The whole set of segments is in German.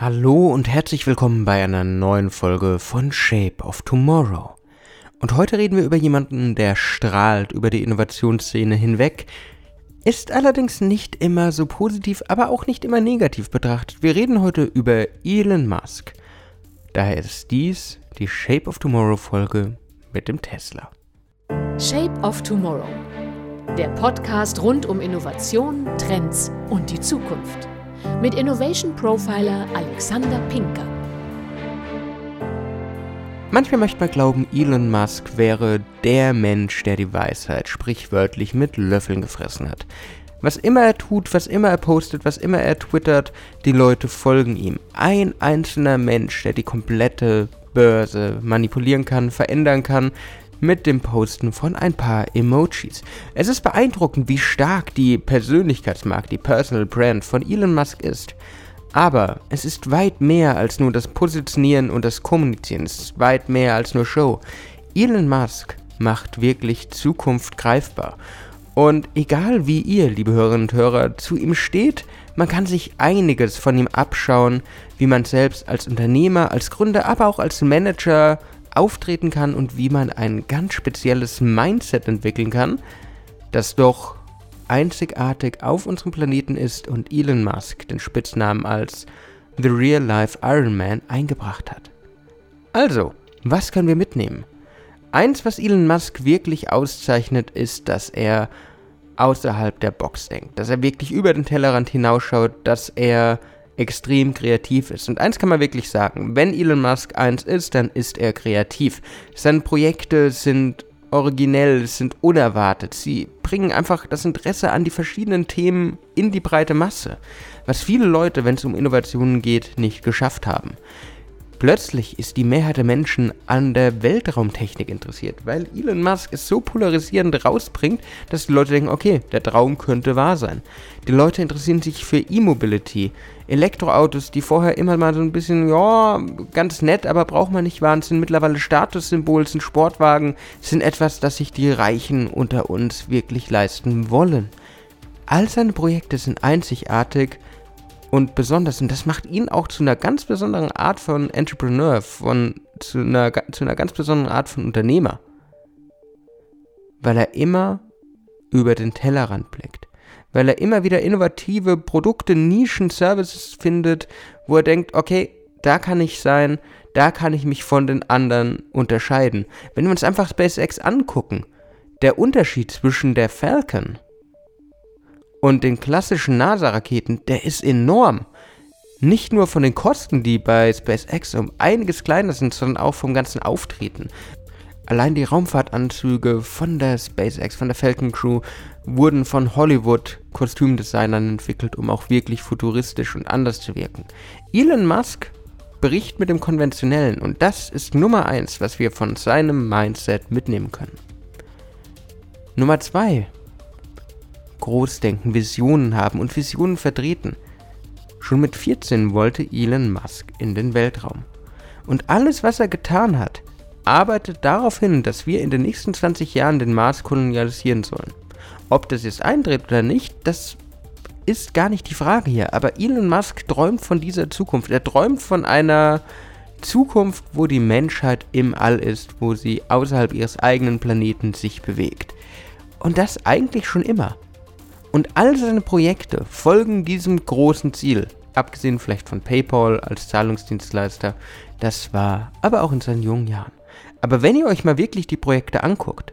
Hallo und herzlich willkommen bei einer neuen Folge von Shape of Tomorrow. Und heute reden wir über jemanden, der strahlt über die Innovationsszene hinweg, ist allerdings nicht immer so positiv, aber auch nicht immer negativ betrachtet. Wir reden heute über Elon Musk. Daher ist dies die Shape of Tomorrow Folge mit dem Tesla. Shape of Tomorrow. Der Podcast rund um Innovation, Trends und die Zukunft mit Innovation Profiler Alexander Pinker. Manchmal möchte man glauben, Elon Musk wäre der Mensch, der die Weisheit sprichwörtlich mit Löffeln gefressen hat. Was immer er tut, was immer er postet, was immer er twittert, die Leute folgen ihm. Ein einzelner Mensch, der die komplette Börse manipulieren kann, verändern kann, mit dem Posten von ein paar Emojis. Es ist beeindruckend, wie stark die Persönlichkeitsmarke, die Personal Brand von Elon Musk ist. Aber es ist weit mehr als nur das Positionieren und das Kommunizieren. Es ist weit mehr als nur Show. Elon Musk macht wirklich Zukunft greifbar. Und egal wie ihr, liebe Hörerinnen und Hörer, zu ihm steht, man kann sich einiges von ihm abschauen, wie man selbst als Unternehmer, als Gründer, aber auch als Manager auftreten kann und wie man ein ganz spezielles Mindset entwickeln kann, das doch einzigartig auf unserem Planeten ist und Elon Musk den Spitznamen als The Real Life Iron Man eingebracht hat. Also, was können wir mitnehmen? Eins, was Elon Musk wirklich auszeichnet, ist, dass er außerhalb der Box denkt, dass er wirklich über den Tellerrand hinausschaut, dass er extrem kreativ ist. Und eins kann man wirklich sagen, wenn Elon Musk eins ist, dann ist er kreativ. Seine Projekte sind originell, sind unerwartet. Sie bringen einfach das Interesse an die verschiedenen Themen in die breite Masse, was viele Leute, wenn es um Innovationen geht, nicht geschafft haben. Plötzlich ist die Mehrheit der Menschen an der Weltraumtechnik interessiert, weil Elon Musk es so polarisierend rausbringt, dass die Leute denken, okay, der Traum könnte wahr sein. Die Leute interessieren sich für E-Mobility, Elektroautos, die vorher immer mal so ein bisschen, ja, ganz nett, aber braucht man nicht waren, mittlerweile Statussymbol, sind Sportwagen, sind etwas, das sich die Reichen unter uns wirklich leisten wollen. All seine Projekte sind einzigartig, und besonders, und das macht ihn auch zu einer ganz besonderen Art von Entrepreneur, von, zu, einer, zu einer ganz besonderen Art von Unternehmer. Weil er immer über den Tellerrand blickt. Weil er immer wieder innovative Produkte, Nischen, Services findet, wo er denkt, okay, da kann ich sein, da kann ich mich von den anderen unterscheiden. Wenn wir uns einfach SpaceX angucken, der Unterschied zwischen der Falcon und den klassischen NASA-Raketen, der ist enorm. Nicht nur von den Kosten, die bei SpaceX um einiges kleiner sind, sondern auch vom ganzen Auftreten. Allein die Raumfahrtanzüge von der SpaceX, von der Falcon Crew, wurden von Hollywood-Kostümdesignern entwickelt, um auch wirklich futuristisch und anders zu wirken. Elon Musk bricht mit dem Konventionellen und das ist Nummer eins, was wir von seinem Mindset mitnehmen können. Nummer zwei groß denken, Visionen haben und Visionen vertreten. Schon mit 14 wollte Elon Musk in den Weltraum. Und alles, was er getan hat, arbeitet darauf hin, dass wir in den nächsten 20 Jahren den Mars kolonialisieren sollen. Ob das jetzt eintritt oder nicht, das ist gar nicht die Frage hier. Aber Elon Musk träumt von dieser Zukunft. Er träumt von einer Zukunft, wo die Menschheit im All ist, wo sie außerhalb ihres eigenen Planeten sich bewegt. Und das eigentlich schon immer. Und all seine Projekte folgen diesem großen Ziel. Abgesehen vielleicht von PayPal als Zahlungsdienstleister. Das war aber auch in seinen jungen Jahren. Aber wenn ihr euch mal wirklich die Projekte anguckt,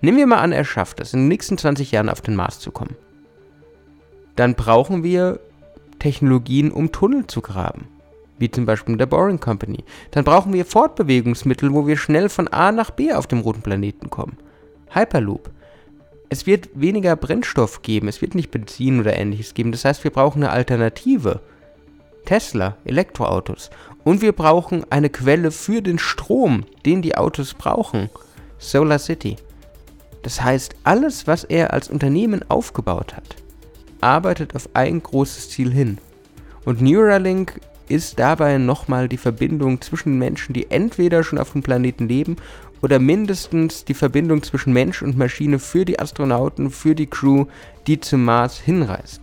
nehmen wir mal an, er schafft es, in den nächsten 20 Jahren auf den Mars zu kommen. Dann brauchen wir Technologien, um Tunnel zu graben. Wie zum Beispiel der Boring Company. Dann brauchen wir Fortbewegungsmittel, wo wir schnell von A nach B auf dem roten Planeten kommen. Hyperloop es wird weniger Brennstoff geben, es wird nicht Benzin oder ähnliches geben. Das heißt, wir brauchen eine Alternative. Tesla, Elektroautos. Und wir brauchen eine Quelle für den Strom, den die Autos brauchen. Solar City. Das heißt, alles, was er als Unternehmen aufgebaut hat, arbeitet auf ein großes Ziel hin. Und Neuralink ist dabei nochmal die Verbindung zwischen Menschen, die entweder schon auf dem Planeten leben oder mindestens die Verbindung zwischen Mensch und Maschine für die Astronauten, für die Crew, die zum Mars hinreist.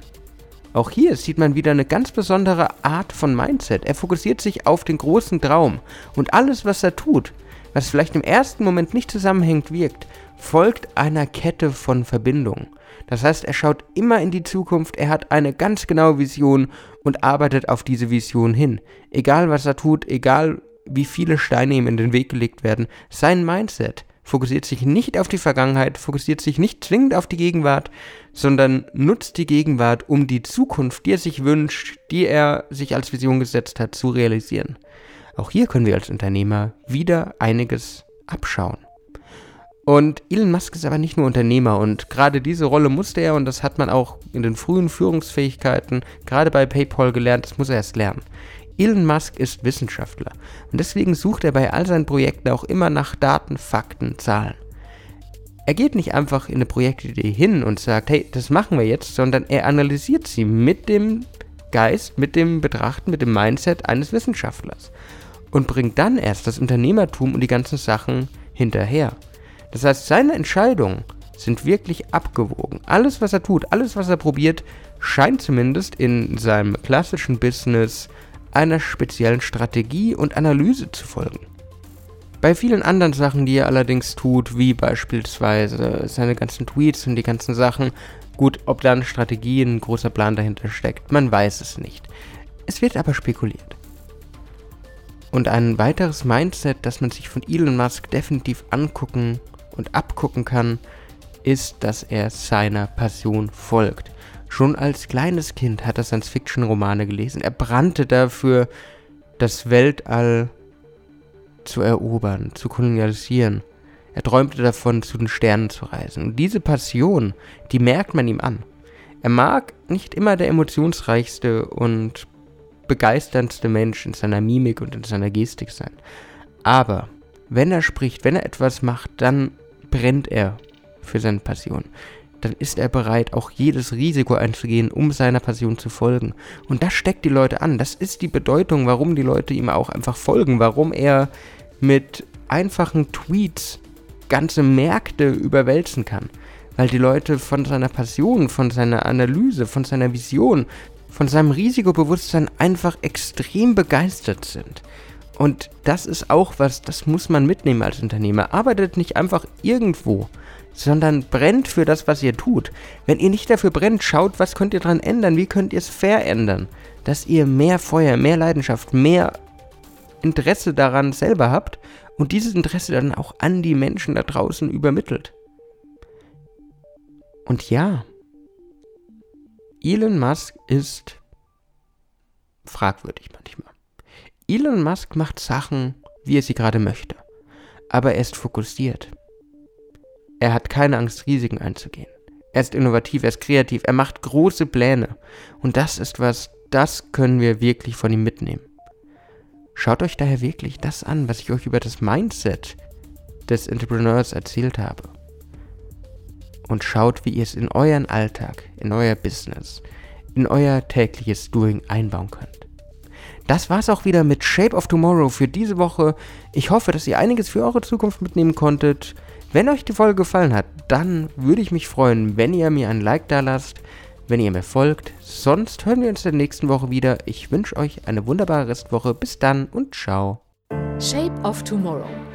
Auch hier sieht man wieder eine ganz besondere Art von Mindset. Er fokussiert sich auf den großen Traum und alles, was er tut, was vielleicht im ersten Moment nicht zusammenhängt wirkt, folgt einer Kette von Verbindungen. Das heißt, er schaut immer in die Zukunft, er hat eine ganz genaue Vision und arbeitet auf diese Vision hin. Egal was er tut, egal wie viele Steine ihm in den Weg gelegt werden, sein Mindset fokussiert sich nicht auf die Vergangenheit, fokussiert sich nicht zwingend auf die Gegenwart, sondern nutzt die Gegenwart, um die Zukunft, die er sich wünscht, die er sich als Vision gesetzt hat, zu realisieren. Auch hier können wir als Unternehmer wieder einiges abschauen. Und Elon Musk ist aber nicht nur Unternehmer und gerade diese Rolle musste er, und das hat man auch in den frühen Führungsfähigkeiten, gerade bei PayPal gelernt, das muss er erst lernen. Elon Musk ist Wissenschaftler und deswegen sucht er bei all seinen Projekten auch immer nach Daten, Fakten, Zahlen. Er geht nicht einfach in eine Projektidee hin und sagt, hey, das machen wir jetzt, sondern er analysiert sie mit dem Geist, mit dem Betrachten, mit dem Mindset eines Wissenschaftlers und bringt dann erst das Unternehmertum und die ganzen Sachen hinterher. Das heißt, seine Entscheidungen sind wirklich abgewogen. Alles, was er tut, alles, was er probiert, scheint zumindest in seinem klassischen Business einer speziellen Strategie und Analyse zu folgen. Bei vielen anderen Sachen, die er allerdings tut, wie beispielsweise seine ganzen Tweets und die ganzen Sachen, gut, ob da eine Strategie, ein großer Plan dahinter steckt, man weiß es nicht. Es wird aber spekuliert. Und ein weiteres Mindset, das man sich von Elon Musk definitiv angucken und abgucken kann, ist, dass er seiner Passion folgt. Schon als kleines Kind hat er Science-Fiction-Romane gelesen. Er brannte dafür, das Weltall zu erobern, zu kolonialisieren. Er träumte davon, zu den Sternen zu reisen. Und diese Passion, die merkt man ihm an. Er mag nicht immer der emotionsreichste und begeisterndste Mensch in seiner Mimik und in seiner Gestik sein. Aber wenn er spricht, wenn er etwas macht, dann brennt er für seine Passion. Dann ist er bereit, auch jedes Risiko einzugehen, um seiner Passion zu folgen. Und das steckt die Leute an. Das ist die Bedeutung, warum die Leute ihm auch einfach folgen, warum er mit einfachen Tweets ganze Märkte überwälzen kann. Weil die Leute von seiner Passion, von seiner Analyse, von seiner Vision, von seinem Risikobewusstsein einfach extrem begeistert sind. Und das ist auch was, das muss man mitnehmen als Unternehmer. Arbeitet nicht einfach irgendwo, sondern brennt für das, was ihr tut. Wenn ihr nicht dafür brennt, schaut, was könnt ihr daran ändern, wie könnt ihr es verändern, dass ihr mehr Feuer, mehr Leidenschaft, mehr Interesse daran selber habt und dieses Interesse dann auch an die Menschen da draußen übermittelt. Und ja, Elon Musk ist fragwürdig manchmal. Elon Musk macht Sachen, wie er sie gerade möchte. Aber er ist fokussiert. Er hat keine Angst, Risiken einzugehen. Er ist innovativ, er ist kreativ, er macht große Pläne. Und das ist was, das können wir wirklich von ihm mitnehmen. Schaut euch daher wirklich das an, was ich euch über das Mindset des Entrepreneurs erzählt habe. Und schaut, wie ihr es in euren Alltag, in euer Business, in euer tägliches Doing einbauen könnt. Das war's auch wieder mit Shape of Tomorrow für diese Woche. Ich hoffe, dass ihr einiges für eure Zukunft mitnehmen konntet. Wenn euch die Folge gefallen hat, dann würde ich mich freuen, wenn ihr mir ein Like da lasst, wenn ihr mir folgt. Sonst hören wir uns in der nächsten Woche wieder. Ich wünsche euch eine wunderbare Restwoche. Bis dann und ciao. Shape of Tomorrow.